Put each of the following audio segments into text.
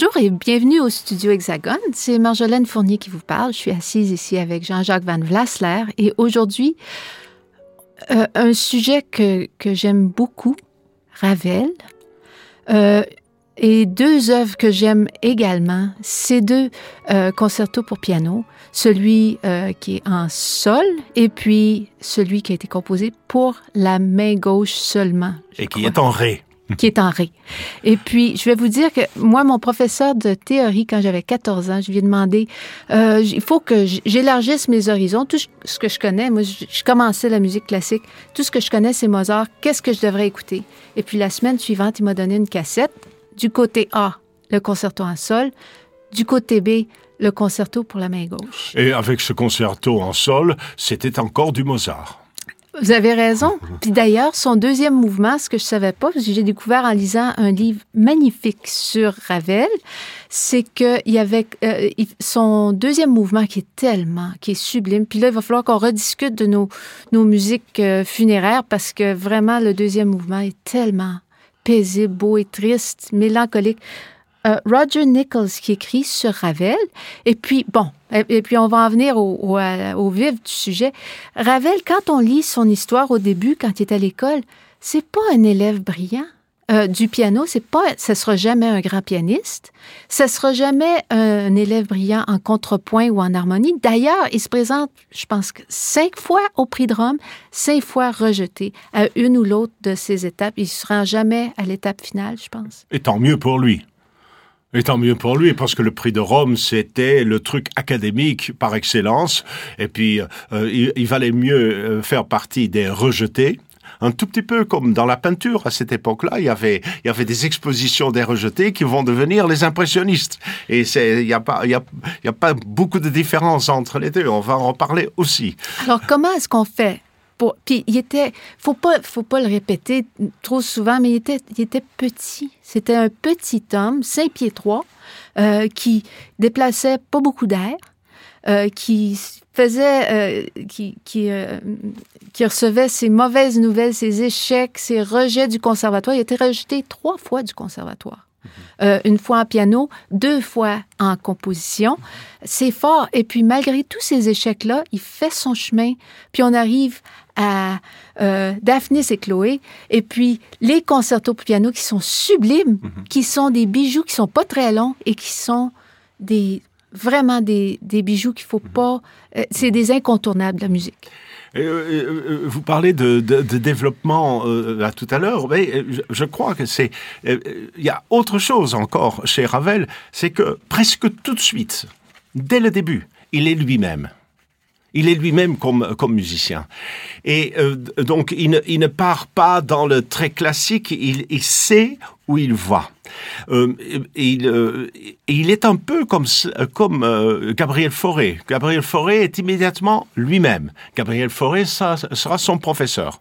Bonjour et bienvenue au studio Hexagone. C'est Marjolaine Fournier qui vous parle. Je suis assise ici avec Jean-Jacques Van Vlasler et aujourd'hui, euh, un sujet que, que j'aime beaucoup, Ravel, euh, et deux œuvres que j'aime également, ces deux euh, concertos pour piano, celui euh, qui est en sol et puis celui qui a été composé pour la main gauche seulement. Et qui est en ré qui est en ré. Et puis, je vais vous dire que moi, mon professeur de théorie, quand j'avais 14 ans, je lui ai demandé, euh, il faut que j'élargisse mes horizons. Tout ce que je connais, moi, je, commençais la musique classique. Tout ce que je connais, c'est Mozart. Qu'est-ce que je devrais écouter? Et puis, la semaine suivante, il m'a donné une cassette. Du côté A, le concerto en sol. Du côté B, le concerto pour la main gauche. Et avec ce concerto en sol, c'était encore du Mozart. Vous avez raison. Puis d'ailleurs, son deuxième mouvement, ce que je savais pas, parce que j'ai découvert en lisant un livre magnifique sur Ravel, c'est qu'il y avait euh, son deuxième mouvement qui est tellement, qui est sublime. Puis là, il va falloir qu'on rediscute de nos, nos musiques euh, funéraires parce que vraiment, le deuxième mouvement est tellement paisible, beau et triste, mélancolique. Euh, Roger Nichols qui écrit sur Ravel. Et puis, bon, et, puis on va en venir au, au, vif du sujet. Ravel, quand on lit son histoire au début, quand il est à l'école, c'est pas un élève brillant. Euh, du piano, c'est pas, ça sera jamais un grand pianiste, ça sera jamais un élève brillant en contrepoint ou en harmonie. D'ailleurs, il se présente, je pense cinq fois au prix de Rome, cinq fois rejeté à une ou l'autre de ces étapes. Il se rend jamais à l'étape finale, je pense. Et tant mieux pour lui. Et tant mieux pour lui, parce que le prix de Rome, c'était le truc académique par excellence. Et puis, euh, il, valait mieux euh, faire partie des rejetés un tout petit peu comme dans la peinture à cette époque-là, il y avait il y avait des expositions des rejetés qui vont devenir les impressionnistes. Et c'est il y a pas il y a, il y a pas beaucoup de différence entre les deux. On va en parler aussi. Alors comment est-ce qu'on fait puis il était, faut pas, faut pas le répéter trop souvent, mais il était, il était petit. C'était un petit homme, 5 pieds 3, euh, qui déplaçait pas beaucoup d'air, euh, qui faisait, euh, qui, qui, qui recevait ses mauvaises nouvelles, ses échecs, ses rejets du conservatoire. Il été rejeté trois fois du conservatoire. Euh, une fois en piano, deux fois en composition. C'est fort. Et puis, malgré tous ces échecs-là, il fait son chemin. Puis, on arrive à euh, Daphnis et Chloé. Et puis, les concertos pour piano qui sont sublimes, mhm. qui sont des bijoux qui sont pas très longs et qui sont des vraiment des, des bijoux qu'il faut mhm. pas... Euh, c'est des incontournables de la musique. Euh, vous parlez de, de, de développement euh, tout à l'heure, mais je, je, crois que c'est il y a autre chose encore chez Ravel, c'est que presque tout de suite, dès le début, il est lui-même. Il est lui-même comme, comme musicien. Et euh, donc, il ne, il ne, part pas dans le très classique, il, il sait où il va. Euh, il, euh, il, est un peu comme, comme euh, Gabriel Fauré. Gabriel Fauré est immédiatement lui-même. Gabriel Fauré ça, sera son professeur,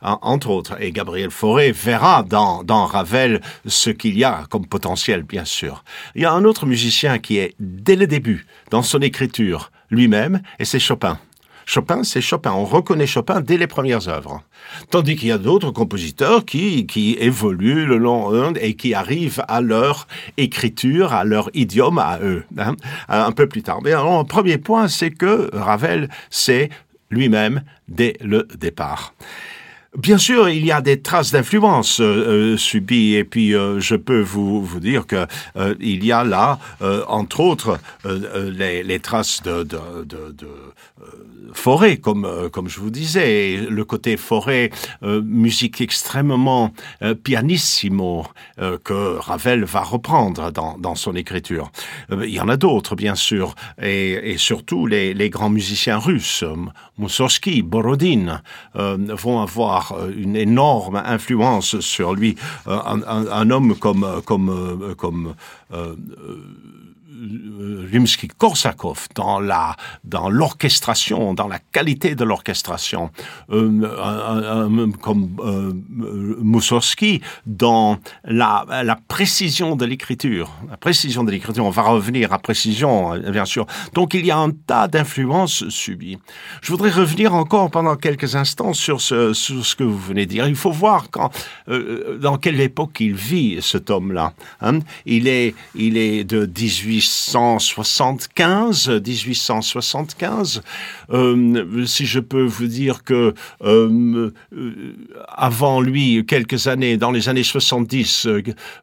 entre autres. Et Gabriel Fauré verra dans, dans Ravel ce qu'il y a comme potentiel, bien sûr. Il y a un autre musicien qui est, dès le début, dans son écriture, lui-même, et c'est Chopin. Chopin, c'est Chopin. On reconnaît Chopin dès les premières œuvres. Tandis qu'il y a d'autres compositeurs qui, qui évoluent le long et qui arrivent à leur écriture, à leur idiome, à eux, hein, un peu plus tard. Mais alors, premier point, c'est que Ravel, c'est lui-même dès le départ. Bien sûr, il y a des traces d'influence euh, euh subies, et puis euh, je peux vous, vous dire que euh, il y a là, entre autres, les, les, traces de, de, de, de forêt, comme, comme je vous disais, le côté forêt, musique extrêmement pianissimo que Ravel va reprendre dans, dans son écriture. il y en a d'autres, bien sûr, et, et surtout les, les, grands musiciens russes, Moussorski, Borodin, vont avoir Euh, une énorme influence sur lui. Euh, un, homme comme euh, Rimsky-Korsakov dans la dans l'orchestration, dans la qualité de l'orchestration, euh, comme euh, Mussorgsky dans la, la précision de l'écriture. La précision de l'écriture, on va revenir à précision, bien sûr. Donc il y a un tas d'influences subies. Je voudrais revenir encore pendant quelques instants sur ce, sur ce que vous venez de dire. Il faut voir quand, euh, dans quelle époque il vit, cet homme-là. Hein il, est, il est de 18 1875, 1875. Euh, si je peux vous dire que euh, euh, avant lui, quelques années, dans les années 70,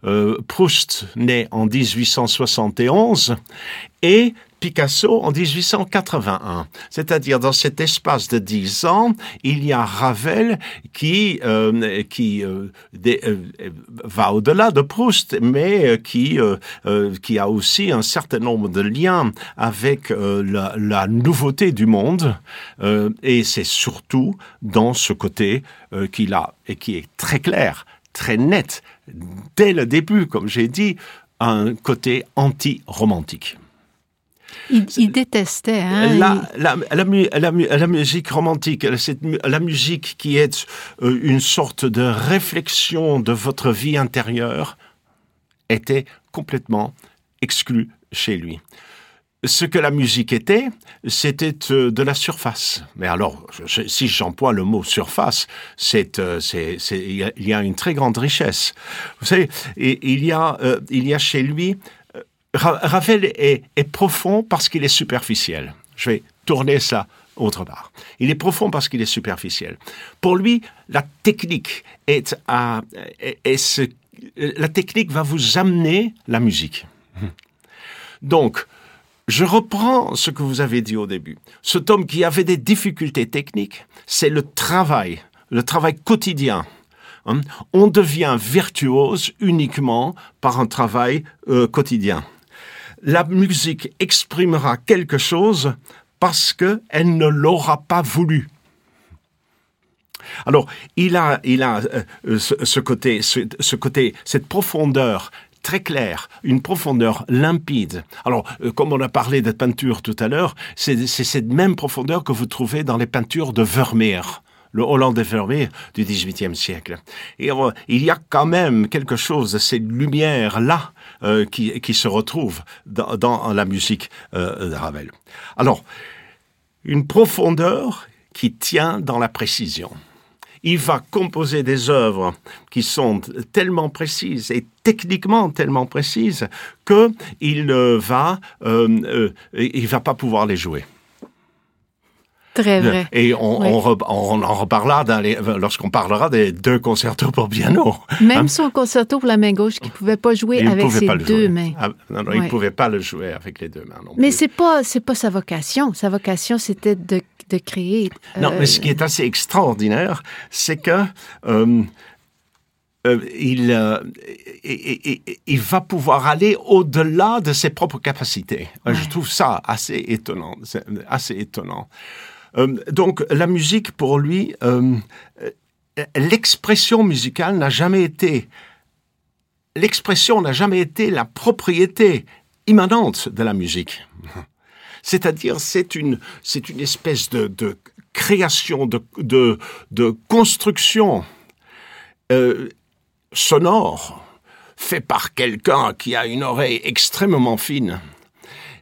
euh, Proust naît en 1871 et Picasso en 1881. C'est-à-dire dans cet espace de dix ans, il y a Ravel qui, euh, qui euh, euh, va au-delà de Proust, mais euh, qui, euh, qui a aussi un certain nombre de liens avec la, la nouveauté du monde. Et c'est surtout dans ce côté qu'il a, et qui est très clair, très net, dès le début, comme j'ai dit, un côté anti-romantique. Il, il détestait. Hein, la, il... la, la, la, la musique romantique, cette, la musique qui est euh, une sorte de réflexion de votre vie intérieure, était complètement exclue chez lui. Ce que la musique était, c'était euh, de la surface. Mais alors, je, si j'emploie le mot surface, c'est, euh, il y a une très grande richesse. Vous savez, il y a, il y a chez lui Ravel est, profond parce qu'il est superficiel. Je vais tourner ça autre part. Il est profond parce qu'il est superficiel. Pour lui, la technique est, à, est, ce, la technique va vous amener la musique. Donc, je reprends ce que vous avez dit au début. Cet homme qui avait des difficultés techniques, c'est le travail, le travail quotidien. On devient virtuose uniquement par un travail euh, quotidien la musique exprimera quelque chose parce qu'elle ne l'aura pas voulu. Alors, il a, il a euh, ce, ce, côté, ce, côté, cette profondeur très claire, une profondeur limpide. Alors, euh, comme on a parlé de peinture tout à l'heure, c'est cette même profondeur que vous trouvez dans les peintures de Vermeer le Hollande Vermeer du XVIIIe siècle. Et euh, il y a quand même quelque chose de ces lumières-là euh, qui, se retrouvent dans, la musique euh, de Ravel. Alors, une profondeur qui tient dans la précision. Il va composer des œuvres qui sont tellement précises et techniquement tellement précises qu'il ne va, euh, euh, il va pas pouvoir les jouer. Très vrai. Et on, oui. on, on en reparlera lorsqu'on parlera des deux concertos pour piano. Même hein? son concerto pour la main gauche qui ne pouvait pas jouer il avec ses deux mains. Ah, non, non, oui. il ne pouvait pas le jouer avec les deux mains. Non mais ce n'est pas, pas sa vocation. Sa vocation, c'était de, de, créer. Non, euh... mais ce qui est assez extraordinaire, c'est que. Euh, euh, il, euh, il, il, il va pouvoir aller au-delà de ses propres capacités. Ouais. Je trouve ça assez étonnant, assez étonnant. Euh, donc la musique pour lui, euh, l'expression musicale n'a jamais été l'expression n'a jamais été la propriété immanente de la musique. C'est-à-dire c'est une c'est une espèce de, de création de, de, de construction euh, sonore fait par quelqu'un qui a une oreille extrêmement fine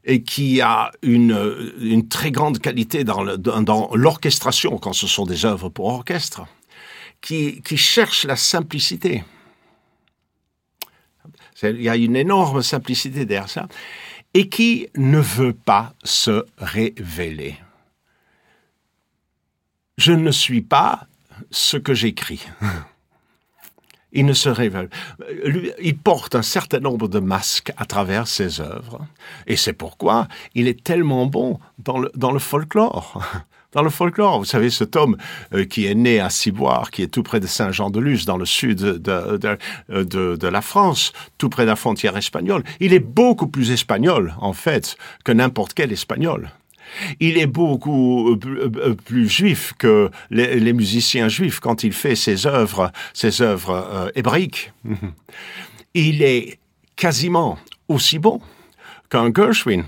et qui a une, très grande qualité dans l'orchestration quand ce sont des œuvres pour orchestre, qui cherche la simplicité. Il y a une énorme simplicité derrière ça, et qui ne veut pas se révéler. je ne suis pas ce que j'écris. Il ne se révèle. il porte un certain nombre de masques à travers ses œuvres. Et c'est pourquoi il est tellement bon dans le, dans le folklore. Dans le folklore, vous savez, ce tome euh, qui est né à Ciboire, qui est tout près de Saint-Jean-de-Luz, dans le sud de, de, de, de, la France, tout près de la frontière espagnole, il est beaucoup plus espagnol, en fait, que n'importe quel espagnol. Il est beaucoup euh, euh, plus juif que les, musiciens juifs quand il fait ses œuvres, ses œuvres euh, hébraïques. Il est quasiment aussi bon qu'un Gershwin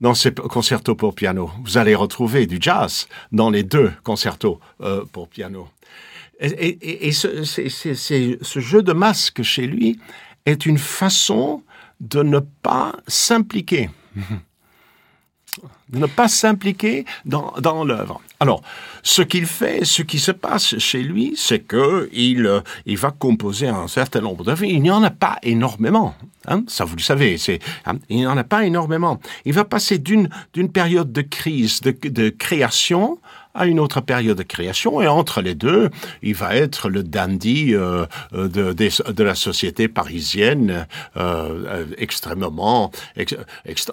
dans ses concertos pour piano. Vous allez retrouver du jazz dans les deux concertos pour piano. Et, ce, ce, jeu de masque chez lui est une façon de ne pas s'impliquer ne pas s'impliquer dans, l'œuvre. Alors, ce qu'il fait, ce qui se passe chez lui, c'est que il, euh, va composer un certain nombre d'œuvres. Il n'y en a pas énormément. Hein, ça, vous le savez. Hein, il n'y en a pas énormément. Il va passer d'une, période de crise, de création, à une autre période de création et entre les deux, il va être le dandy euh, euh de, la société parisienne euh, extrêmement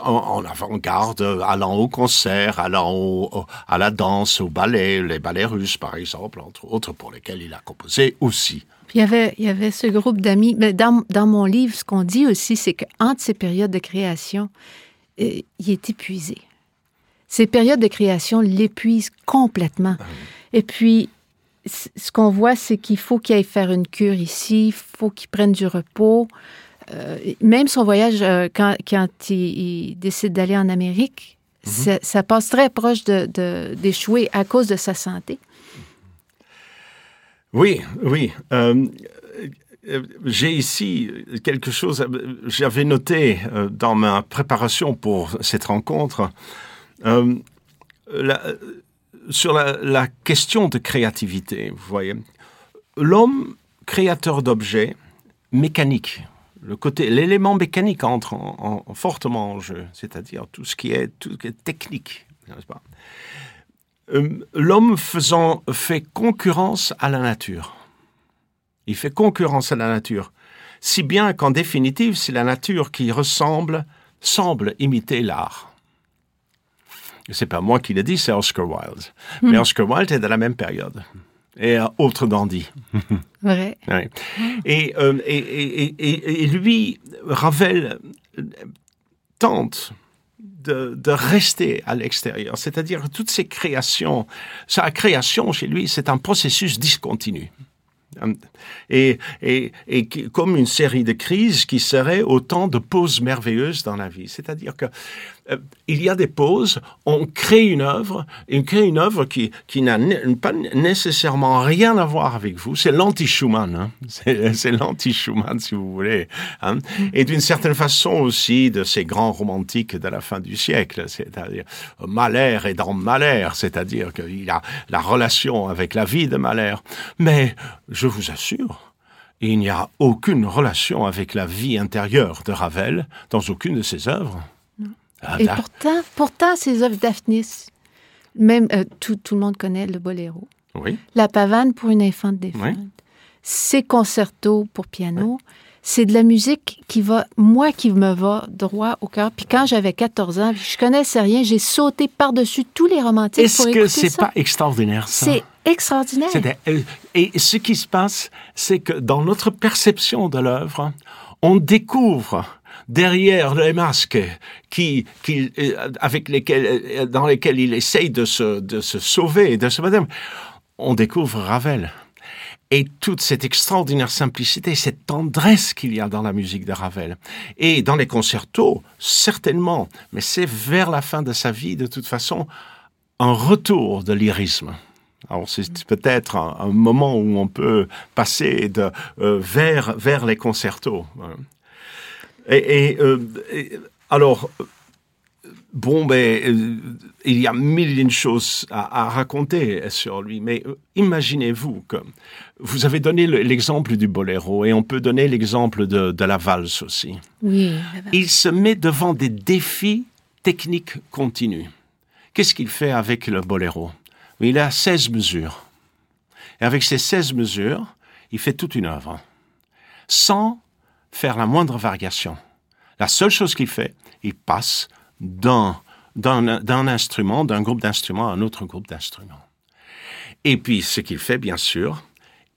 en, avant-garde, allant au concert, allant au, à la danse, au ballet, les ballets russes par exemple, entre autres pour lesquels il a composé aussi. il y avait, ce groupe d'amis. Mais dans, mon livre, ce qu'on dit aussi, c'est qu'entre ces périodes de création, il est épuisé. Ces périodes de création l'épuisent complètement. Ah Et puis, ce qu'on voit, c'est qu'il faut qu'il aille faire une cure ici, il faut qu'il prenne du repos. Euh, même son voyage, euh, quand, quand il, décide d'aller en Amérique, mhm. ça, passe très proche d'échouer de, à cause de sa santé. Oui, oui. Euh, j'ai ici quelque chose, j'avais noté dans ma préparation pour cette rencontre, euh, sur la, question de créativité, vous voyez, l'homme créateur d'objets mécaniques, l'élément mécanique entre en, fortement en jeu, c'est-à-dire tout ce qui est, tout qui est technique, euh, L'homme faisant fait concurrence à la nature. Il fait concurrence à la nature, si bien qu'en définitive, c'est la nature qui ressemble, semble imiter l'art. C'est pas moi qui l'ai dit, c'est Oscar Wilde. Hmm. Mais Oscar Wilde est de la même période. Et euh, autre dandy. Vrai. Et, euh, et, et, et, lui, Ravel tente de, de, rester à l'extérieur. C'est-à-dire toutes ces créations, sa création chez lui, c'est un processus discontinu. Et, et, et, comme une série de crises qui seraient autant de pauses merveilleuses dans la vie. C'est-à-dire que euh, il y a des pauses, on crée une œuvre, et on crée une œuvre qui, qui n'a pas nécessairement rien à voir avec vous. C'est l'anti-Schumann, hein. c'est l'anti-Schumann si vous voulez. Hein. Et d'une certaine façon aussi de ces grands romantiques de la fin du siècle, c'est-à-dire Mahler est dans Mahler, c'est-à-dire qu'il a la relation avec la vie de Mahler. Mais je vous assure, il n'y a aucune relation avec la vie intérieure de Ravel dans aucune de ses œuvres. Ah, Et pourtant, pourtant, ces œuvres d'Aphnis, même euh, tout, tout, le monde connaît le boléro. Oui. La pavane pour une infante défunte. Oui. Ces concertos pour piano. C'est de la musique qui va, moi, qui me va droit au cœur. Puis quand j'avais 14 ans, je connaissais rien, j'ai sauté par-dessus tous les romantiques Est-ce que c'est pas extraordinaire, ça? C'est extraordinaire. Euh, et ce qui se passe, c'est que dans notre perception de l'œuvre, on découvre derrière les masques euh, avec lesquels, euh, dans lesquels il essaye de se, de se sauver, de se madame, on découvre Ravel. Et toute cette extraordinaire simplicité, cette tendresse qu'il y a dans la musique de Ravel. Et dans les concertos, certainement, mais c'est vers la fin de sa vie, de toute façon, un retour de lyrisme. Alors c'est peut-être un, moment où on peut passer de, euh, vers, vers les concertos. Et, euh, et, alors, bon, ben, euh, il y a mille choses à, à, raconter sur lui, mais euh, imaginez-vous que vous avez donné l'exemple du boléro et on peut donner l'exemple de, de, la valse aussi. Oui. Il se met devant des défis techniques continus. Qu'est-ce qu'il fait avec le boléro? Il a 16 mesures. Et avec ces 16 mesures, il fait toute une œuvre, sans faire la moindre variation. La seule chose qu'il fait, il passe d'un, instrument, d'un groupe d'instruments à un autre groupe d'instruments. Et puis, ce qu'il fait, bien sûr,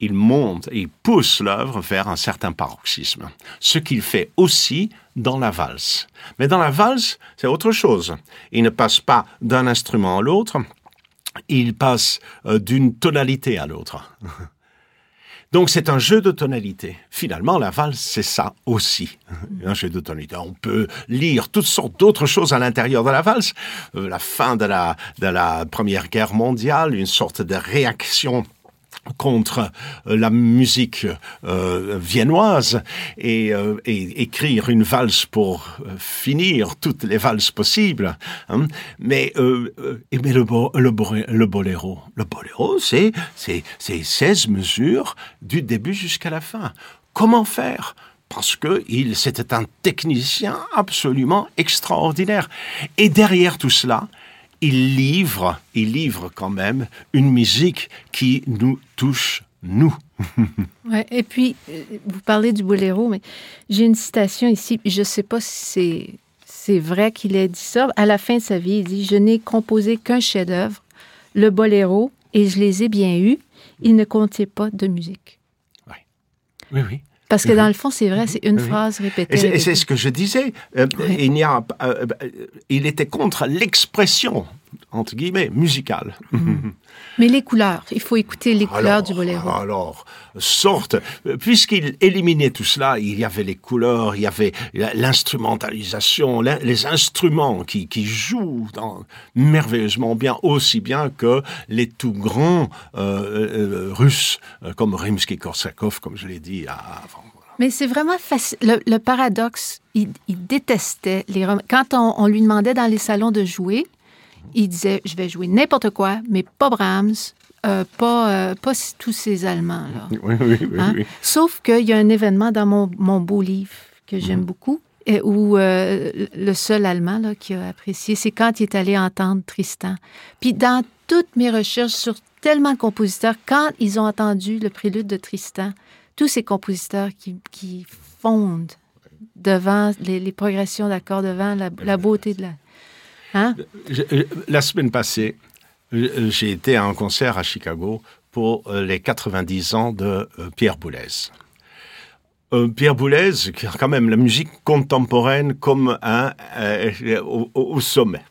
il monte il pousse l'œuvre vers un certain paroxysme. Ce qu'il fait aussi dans la valse. Mais dans la valse, c'est autre chose. Il ne passe pas d'un instrument à l'autre, il passe euh, d'une tonalité à l'autre. Donc c'est un jeu de tonalité. Finalement, la valse, c'est ça aussi, un jeu de tonalité. On peut lire toutes sortes d'autres choses à l'intérieur de la valse. Euh, la fin de la, de la Première Guerre mondiale, une sorte de réaction contre euh, la musique euh, viennoise et, euh, écrire une valse pour euh, finir toutes les valses possibles. Hein. Mais, euh, mais le, le, le boléro, le boléro, c'est c'est 16 mesures du début jusqu'à la fin. Comment faire? Parce que il c'était un technicien absolument extraordinaire. Et derrière tout cela, il livre, il livre quand même une musique qui nous touche, nous. ouais, et puis, euh, vous parlez du boléro, mais j'ai une citation ici, je ne sais pas si c'est vrai qu'il ait dit ça. À la fin de sa vie, il dit, je n'ai composé qu'un chef-d'œuvre, le boléro, et je les ai bien eus. Il ne comptait pas de musique. Oui, oui, oui. Parce que dans le fond, c'est vrai, c'est une oui. phrase répétée. Et c'est ce que je disais. Euh, oui. Il n'y a, euh, il était contre l'expression entre guillemets musicale. Mmh. Mais les couleurs, il faut écouter les couleurs du boléro. Alors, sorte, puisqu'il éliminait tout cela, il y avait les couleurs, il y avait l'instrumentalisation, les instruments qui, qui jouent dans, merveilleusement bien, aussi bien que les tout grands euh, euh, russes, comme Rimsky-Korsakov, comme je l'ai dit avant. Mais c'est vraiment facile. Le, le, paradoxe, il, il détestait les Quand on, on, lui demandait dans les salons de jouer, il disait je vais jouer n'importe quoi, mais pas Brahms, euh, pas, euh, pas tous ces Allemands. Là. Oui, oui, oui, hein? oui. Sauf qu'il y a un événement dans mon, mon beau livre que j'aime mmh. beaucoup, et où euh, le seul Allemand là, qui a apprécié, c'est quand il est allé entendre Tristan. Puis dans toutes mes recherches sur tellement de compositeurs, quand ils ont entendu le prélude de Tristan, tous ces compositeurs qui, qui fondent devant les, les progressions d'accords, devant la, la beauté de la, Hein? La semaine passée, j'ai été à un concert à Chicago pour les 90 ans de Pierre Boulez. Euh, Pierre Boulez, qui a quand même la musique contemporaine comme un euh, au, sommet,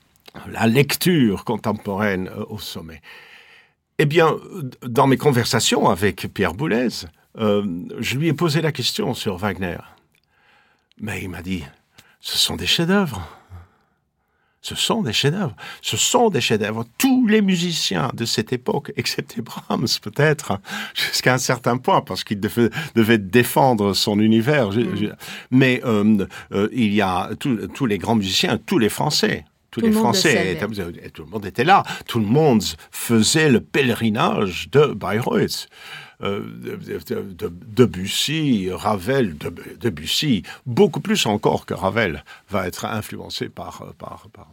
la lecture contemporaine euh, au sommet. Eh bien, dans mes conversations avec Pierre Boulez, euh, je lui ai posé la question sur Wagner. Mais il m'a dit, ce sont des chefs-d'œuvre. Ce sont des chefs-d'œuvre. Ce sont des chefs-d'œuvre. Tous les musiciens de cette époque, excepté Brahms peut-être, jusqu'à un certain point, parce qu'il devait, devait, défendre son univers. Mm. Mais euh, euh, il y a tous les grands musiciens, tous les Français. Tous tout les Français, étaient, tout le monde était là. Tout le monde faisait le pèlerinage de Bayreuth. Euh, Debussy, Ravel, Debussy, beaucoup plus encore que Ravel, va être influencé par, par, par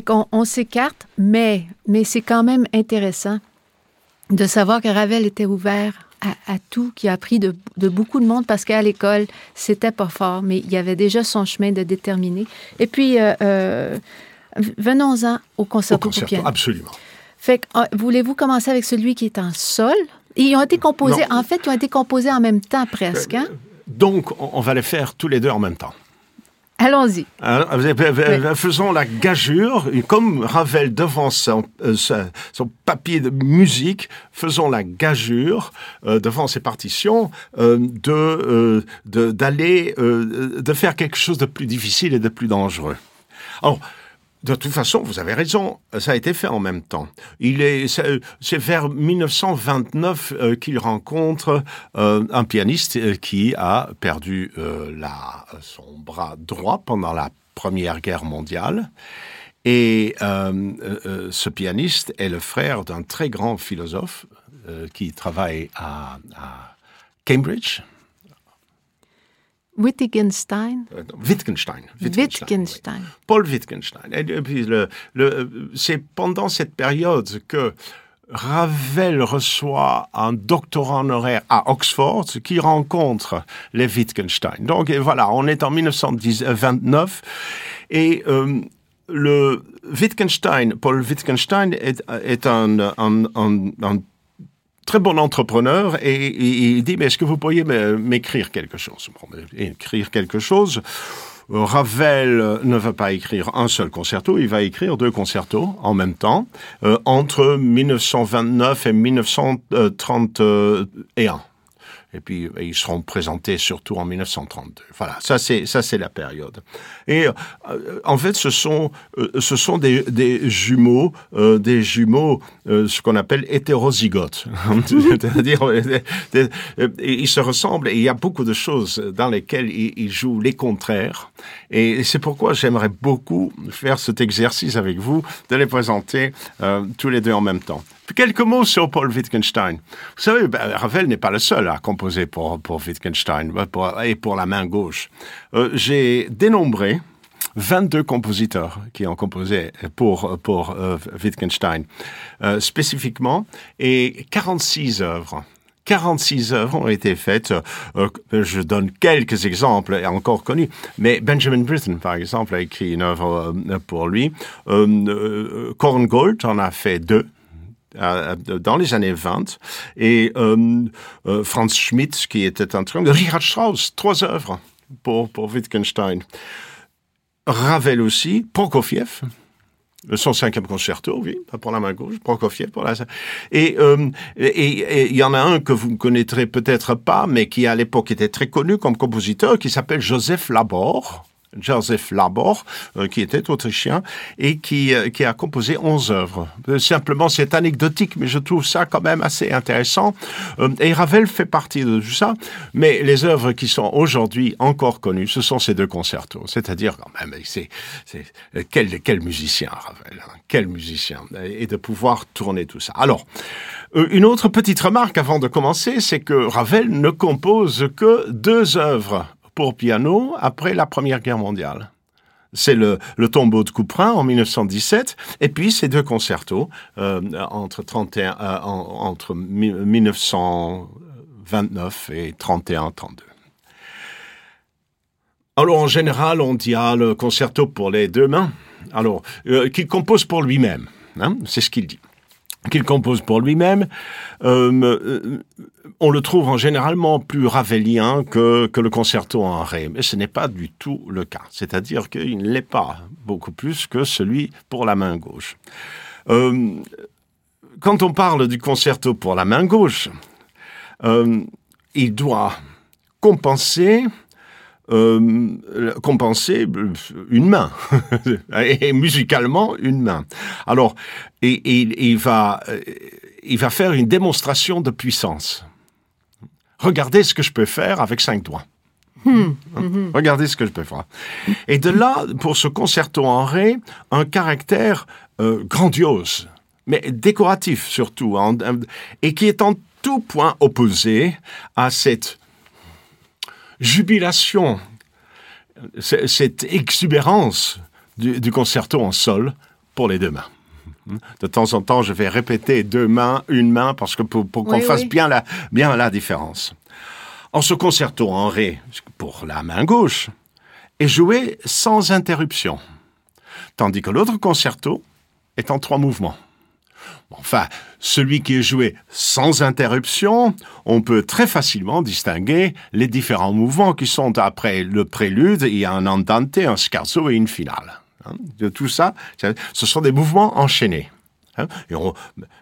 Fait qu'on on s'écarte, mais, mais c'est quand même intéressant de savoir que Ravel était ouvert à, à tout, qui a appris de, de beaucoup de monde parce qu'à l'école, c'était pas fort, mais il y avait déjà son chemin de déterminer. Et puis, euh, euh, venons-en au Au concerto, pour concerto, absolument. Fait que, ah, voulez-vous commencer avec celui qui est en sol? Ils ont été composés, Non. en fait, ils ont été composés en même temps presque. hein? Donc, on on va les faire tous les deux en même temps. Allons-y. Avez- Faisons la gageure, comme Ravel devant son, euh, son papier de musique, faisons la gageure euh, devant ses partitions euh, de euh, de- d'aller euh, de faire quelque chose de plus difficile et de plus dangereux. Alors, de toute façon, vous avez raison, ça a été fait en même temps. Il est, c'est c'est vers 1929 euh, qu'il rencontre euh, un pianiste euh, qui a perdu euh, son bras droit pendant la Première Guerre mondiale. Et euh, euh, euh, ce pianiste est le frère d'un très grand philosophe euh, qui travaille à Cambridge, Wittgenstein? euh, non, Wittgenstein. Wittgenstein. Paul Wittgenstein. Et puis le, le, c'est pendant cette période que Ravel reçoit un doctorat honoraire à Oxford qui rencontre les Wittgenstein. Donc voilà, on est en 1929 et euh, le Wittgenstein, Paul Wittgenstein est, est un, un, un, un très bon entrepreneur et, il dit mais est-ce que vous pourriez m'écrire quelque chose? Mais Écrire quelque chose. euh, Ravel ne va pas écrire un seul concerto, il va écrire deux concertos en même temps euh, entre 1929 et 1931. Et puis euh, ils seront présentés surtout en 1932. Voilà, ça c'est ça c'est la période. Et euh, en fait, ce sont euh, ce sont des, des jumeaux, euh, des jumeaux, euh, ce qu'on appelle hétérozygotes. C'est-à-dire, euh, ils se ressemblent et il y a beaucoup de choses dans lesquelles ils, ils jouent les contraires. Et c'est pourquoi j'aimerais beaucoup faire cet exercice avec vous, de les présenter tous les deux en même temps. Quelques mots sur Paul Wittgenstein. Vous savez, ben, Ravel n'est pas le seul à composer pour, Wittgenstein pour- et pour la main gauche. Euh, J'ai dénombré 22 compositeurs qui ont composé pour, euh, Wittgenstein euh, spécifiquement et 46 œuvres. 46 œuvres ont été faites. euh, je donne quelques exemples encore connus. Mais Benjamin Britten, par exemple, a écrit une œuvre euh, pour lui. Euh, euh, Korngold en a fait deux dans les années 20 et euh, euh, Franz Schmidt qui était un truc Richard Strauss trois œuvres pour pour Wittgenstein Ravel aussi Prokofiev son cinquième concerto, oui, pour la main gauche, Prokofiev pour la. Et euh, et- et il y en a un que vous ne connaîtrez peut-être pas, mais qui à l'époque était très connu comme compositeur, qui s'appelle Joseph Labor. Joseph Labor, euh, qui était autrichien et qui, euh, qui a composé 11 œuvres. Euh, simplement, c'est anecdotique, mais je trouve ça quand même assez intéressant. Euh, et Ravel fait partie de tout ça, mais les œuvres qui sont aujourd'hui encore connues, ce sont ces deux concertos. C'est-à-dire, quand même, c'est, euh, quel, quel musicien, Ravel, hein, quel musicien, et de pouvoir tourner tout ça. Alors, une autre petite remarque avant de commencer, c'est que Ravel ne compose que deux œuvres pour piano après la Première Guerre mondiale. C'est le, le tombeau de Couperin en 1917, et puis ces deux concertos euh, entre, 31, euh, en- entre mi- 1929 et 31-32. Alors en général, on dit ah, le concerto pour les deux mains, alors euh, qu'il compose pour lui-même, hein, c'est ce qu'il dit qu'il compose pour lui-même, euh, euh, on le trouve en généralement plus ravelien que, que le concerto en ré, mais ce n'est pas du tout le cas. C'est-à-dire qu'il ne l'est pas beaucoup plus que celui pour la main gauche. Euh, quand on parle du concerto pour la main gauche, euh, il doit compenser euh, compenser une main et musicalement une main. Alors, et, et- il va euh, il va faire une démonstration de puissance. Regardez ce que je peux faire avec cinq doigts. Hein? Regardez ce que je peux faire. Et de là, pour ce concerto en ré, un caractère euh, grandiose, mais décoratif surtout, en- et qui est en tout point opposé à cette jubilation, cette exubérance du, du concerto en sol pour les deux mains. De temps en temps, je vais répéter deux mains, une main, parce que pour, pour qu'on Oui, fasse oui. bien la, bien la différence. En ce concerto en ré, pour la main gauche, est joué sans interruption, tandis que l'autre concerto est en trois mouvements. Enfin, celui qui est joué sans interruption, on peut très facilement distinguer les différents mouvements qui sont après le prélude, il y a un andante, un scherzo et une finale. Hein, De tout ça, ce sont des mouvements enchaînés. Hein, et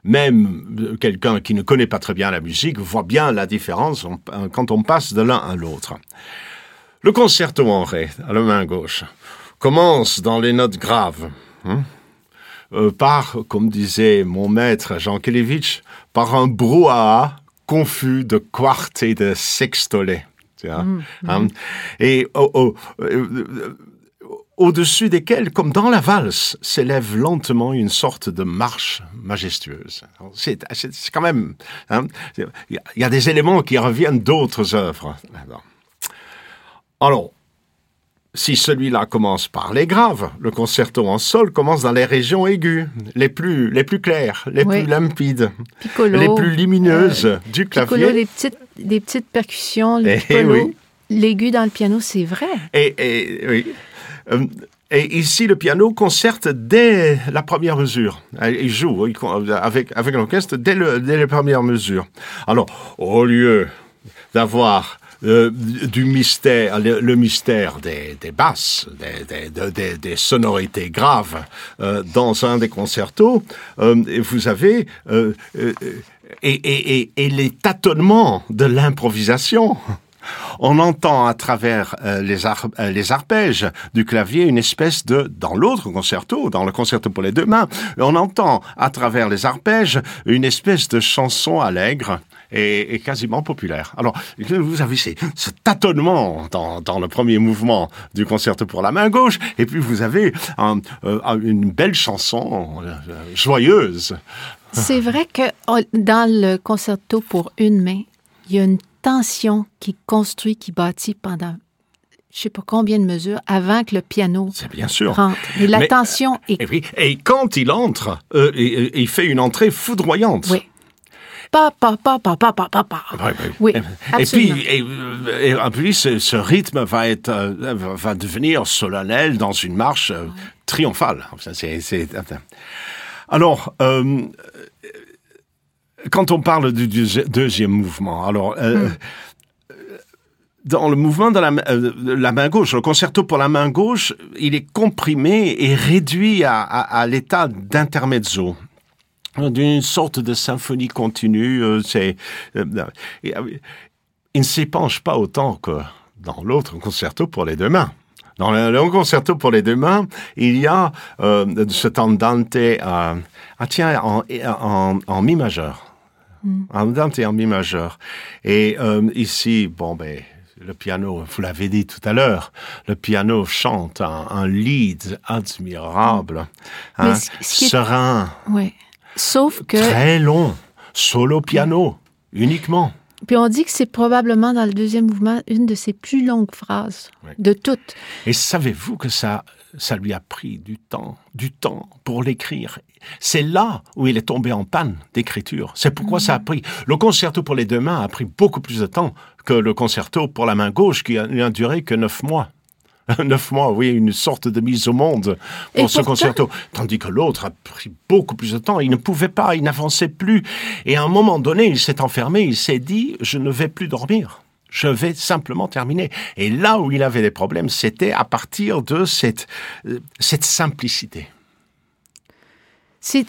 même quelqu'un qui ne connaît pas très bien la musique voit bien la différence quand on passe de l'un à l'autre. Le concerto en ré, à la main gauche, commence dans les notes graves. hein, euh, par, comme disait mon maître Jean Kelevitch, par un brouhaha confus de quartes et de sextolets. tu vois, hein. Et euh, au-dessus desquels, comme dans la valse, s'élève lentement une sorte de marche majestueuse. C'est quand même... hein, Il y, y a des éléments qui reviennent d'autres œuvres. Alors, si celui-là commence par les graves, le concerto en sol commence dans les régions aiguës, les plus, les plus claires, les Oui. plus limpides, Piccolo. les plus lumineuses du Piccolo, clavier. les petites, des petites percussions, le Eh piccolo. oui. L'aigu dans le piano, c'est vrai. Et, et, oui. Euh, et ici, le piano concerte dès la première mesure. Euh, Il joue avec, avec l'orchestre dès, le, dès les premières mesures. Alors, au lieu d'avoir euh, du mystère, le, mystère des, basses, des, des, de- des- des sonorités graves euh, dans un des concertos, euh, vous avez et, les tâtonnements de l'improvisation. On entend à travers les, les arpèges du clavier une espèce de, dans l'autre concerto, dans le concerto pour les deux mains, on entend à travers les arpèges une espèce de chanson allègre et quasiment populaire. Alors, vous avez ce tâtonnement dans, dans le premier mouvement du concerto pour la main gauche, et puis vous avez un- euh, une belle chanson euh, joyeuse. C'est vrai que oh, dans le concerto pour une main, il y a une tension qui construit, qui bâtit pendant je sais pas combien de mesures avant que le piano C'est bien sûr. rentre. Et la Mais- tension est... Et, puis, et quand il entre, euh, il, il fait une entrée foudroyante. Oui. Pa, pa, pa, pa, pa, pa, pa, ouais. Oui, Et puis, et, euh, et en plus, ce, ce rythme va être, euh, va devenir solennel dans une marche euh, triomphale. C'est- c'est- Alors, euh, quand on parle du, deuxième mouvement, alors. euh, Dans le mouvement de la, main- euh, de la main gauche, le concerto pour la main gauche, il est comprimé et réduit à, à- à l'état d'intermezzo d'une sorte de symphonie continue. euh, C'est, euh, euh, il ne s'épanche pas autant que dans l'autre concerto pour les deux mains. Dans le, le concerto pour les deux mains, il y a euh, cet andante, euh, ah tiens, en, en, en mi majeur. En andante en mi majeur. Et euh, ici, bon ben, le piano, vous l'avez dit tout à l'heure, le piano chante un, un lead admirable, hein, est- serein, Oui. Sauf que... très long, solo piano, uniquement. Puis on dit que c'est probablement dans le deuxième mouvement une de ses plus longues phrases Oui. de toutes. Et savez-vous que ça, ça lui a pris du temps, du temps pour l'écrire? C'est là où il est tombé en panne d'écriture. C'est pourquoi ça a pris. Le concerto pour les deux mains a pris beaucoup plus de temps que le concerto pour la main gauche qui n'a duré que neuf mois. Neuf mois, oui, une sorte de mise au monde pour Et ce pourtant- concerto. Tandis que l'autre a pris beaucoup plus de temps. Il ne pouvait pas, il n'avançait plus. Et à un moment donné, il s'est enfermé, il s'est dit, je ne vais plus dormir. Je vais simplement terminer. Et là où il avait des problèmes, c'était à partir de cette, euh, cette simplicité. C'est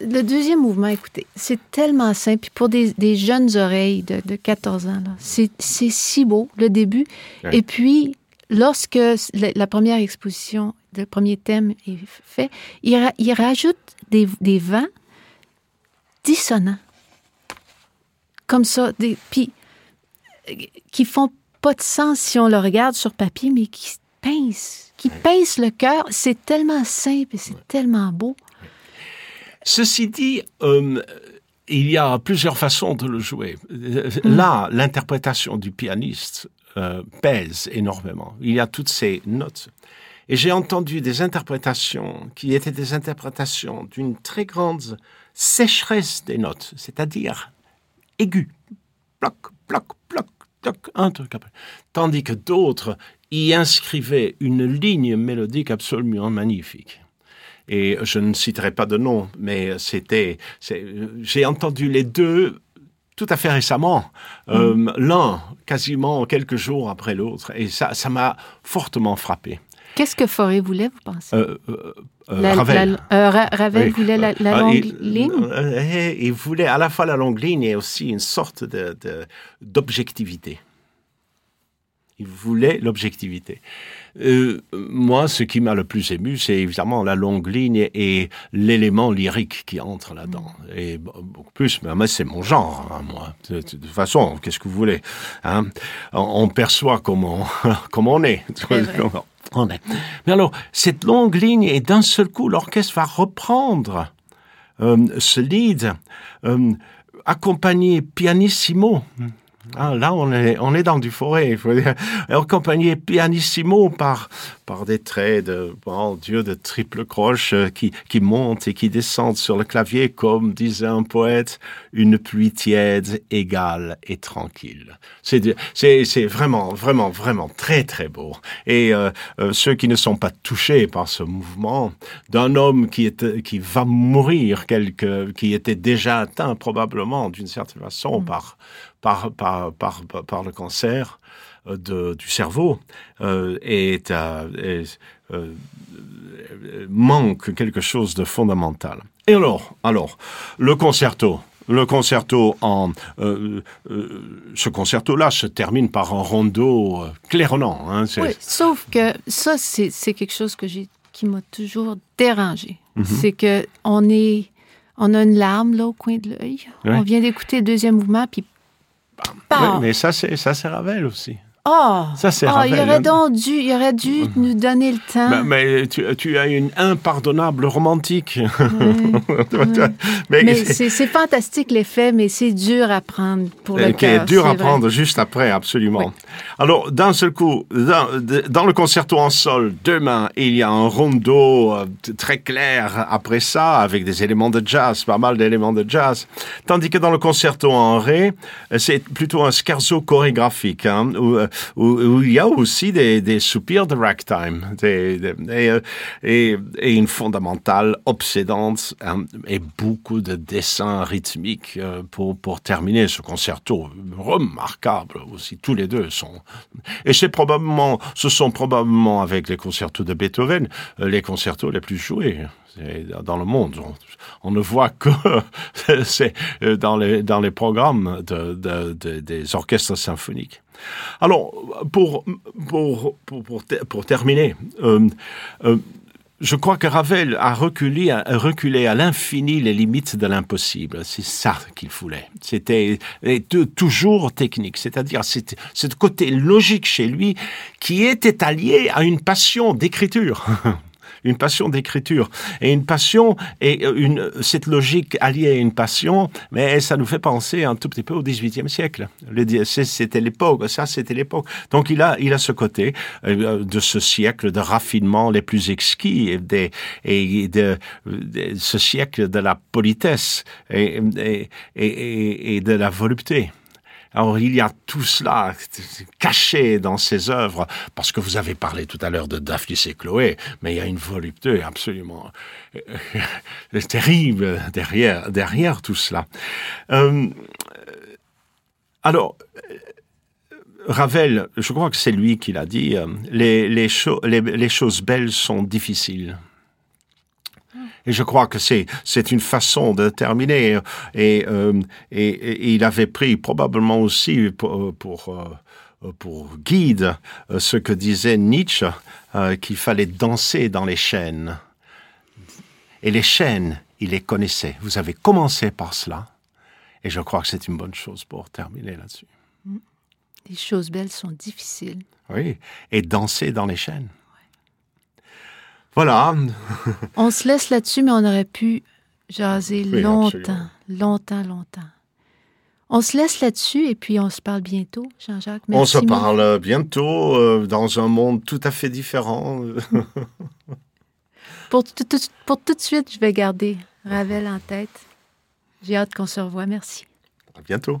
le deuxième mouvement, écoutez, c'est tellement simple. Puis pour des, des jeunes oreilles de, de 14 ans, c'est c'est si beau, le début. Oui. Et puis, lorsque la, première exposition, le premier thème est fait, il, ra- il rajoute des, des vents dissonants. Comme ça. Des, puis, euh, qui font pas de sens si on le regarde sur papier, mais qui pincent, qui pincent le cœur. C'est tellement simple et c'est tellement beau. Ceci dit, euh, il y a plusieurs façons de le jouer. Euh, Là, l'interprétation du pianiste euh, pèse énormément. Il y a toutes ces notes. Et j'ai entendu des interprétations qui étaient des interprétations d'une très grande sécheresse des notes, c'est-à-dire aiguë, ploc, ploc, ploc, ploc, un truc après. Tandis que d'autres y inscrivaient une ligne mélodique absolument magnifique. Et je ne citerai pas de nom, mais c'était, j'ai entendu les deux tout à fait récemment, euh, l'un quasiment quelques jours après l'autre, et ça, ça m'a fortement frappé. Qu'est-ce que Forêt voulait, vous pensez? Euh, euh, Ravel. Ravel voulait la, Ah, longue il, ligne? il voulait à la fois la longue ligne et aussi une sorte de- de- d'objectivité. Il voulait l'objectivité. Euh, moi, ce qui m'a le plus ému, c'est évidemment la longue ligne et l'élément lyrique qui entre là-dedans. Et b- beaucoup plus, mais c'est mon genre, hein, moi. De, toute façon, qu'est-ce que vous voulez hein on, perçoit comment, comment on est. on est. Mais alors, cette longue ligne, et d'un seul coup, l'orchestre va reprendre euh, ce lead euh, accompagné pianissimo. Ah, là, on est, on est dans du forêt. Il faut dire, accompagné pianissimo par, par des traits de, bon Dieu, de triple croche euh, qui, qui montent et qui descendent sur le clavier comme disait un poète, une pluie tiède, égale et tranquille. C'est, c'est, c'est vraiment, vraiment, vraiment très, très beau. Et euh, euh, ceux qui ne sont pas touchés par ce mouvement d'un homme qui, est, qui va mourir, quelque, qui était déjà atteint probablement d'une certaine façon par, par, par, par, par, par le cancer euh, de, du cerveau, euh, est, euh, est, euh, manque quelque chose de fondamental. Et alors, alors, le concerto. Le concerto en ce concerto-là se termine par un rondo claironnant. Hein, Oui, sauf que ça, c'est quelque chose que j'ai qui m'a toujours dérangé. Mhm. C'est que on est, on a une larme là au coin de l'œil. Ouais. On vient d'écouter le deuxième mouvement, puis Oui, Bam! mais ça c'est Ravel aussi. Oh! Ça, c'est Oh, il aurait hein. donc dû, il aurait dû nous donner le temps. Mais, mais tu, tu as une impardonnable romantique. mais Mais c'est- fantastique l'effet, mais c'est dur à prendre pour le Euh, qui est dur à vrai. prendre juste après, absolument. Oui. Alors, d'un seul coup, dans, le concerto en sol, demain, il y a un rondo euh, très clair après ça, avec des éléments de jazz, pas mal d'éléments de jazz. Tandis que dans le concerto en ré, c'est plutôt un scherzo chorégraphique, hein, où, euh, où, où il y a aussi des, des soupirs de ragtime, des, des- et, euh, et, et une fondamentale obsédante, hein, et beaucoup de dessins rythmiques euh, pour, pour terminer ce concerto remarquable aussi. Tous les deux sont. Et c'est probablement, ce sont probablement avec les concertos de Beethoven euh, les concertos les plus joués. Dans le monde. On, on ne voit que c'est dans les, dans les programmes de, de- de- des orchestres symphoniques. Alors, pour, pour, pour, pour, ter- pour terminer, euh, euh, je crois que Ravel a reculé, a reculé à l'infini les limites de l'impossible. C'est ça qu'il voulait. C'était toujours technique, c'est-à-dire c'est ce côté logique chez lui qui était allié à une passion d'écriture. Une passion d'écriture et une passion et une cette logique alliée à une passion, mais ça nous fait penser un tout petit peu au XVIIIe siècle. C'était l'époque, ça c'était l'époque. Donc il a il a ce côté euh, de ce siècle de raffinement les plus exquis et, de, ce siècle de la politesse et de la volupté. Alors il y a tout cela caché dans ses œuvres, parce que vous avez parlé tout à l'heure de Daphnis et Chloé, mais il y a une volupté absolument euh, terrible derrière, derrière tout cela. Euh, alors, Ravel, je crois que c'est lui qui l'a dit, euh, les choses belles sont difficiles. Et je crois que c'est c'est une façon de terminer. Et, euh, et, et il avait pris probablement aussi pour, pour, euh, pour guide euh, ce que disait Nietzsche, euh, qu'il fallait danser dans les chaînes. Et les chaînes, il les connaissait. Vous avez commencé par cela. Et je crois que c'est une bonne chose pour terminer là-dessus. Les choses belles sont difficiles. Oui, et danser dans les chaînes. Voilà. On se laisse là-dessus, mais on aurait pu jaser Oui, longtemps, longtemps, longtemps. On se laisse là-dessus et puis on se parle bientôt, Jean-Jacques. On se parle bientôt euh, dans un monde tout à fait différent. pour, tout, pour tout de suite, je vais garder Ravel en tête. J'ai hâte qu'on se revoie. Merci. À bientôt.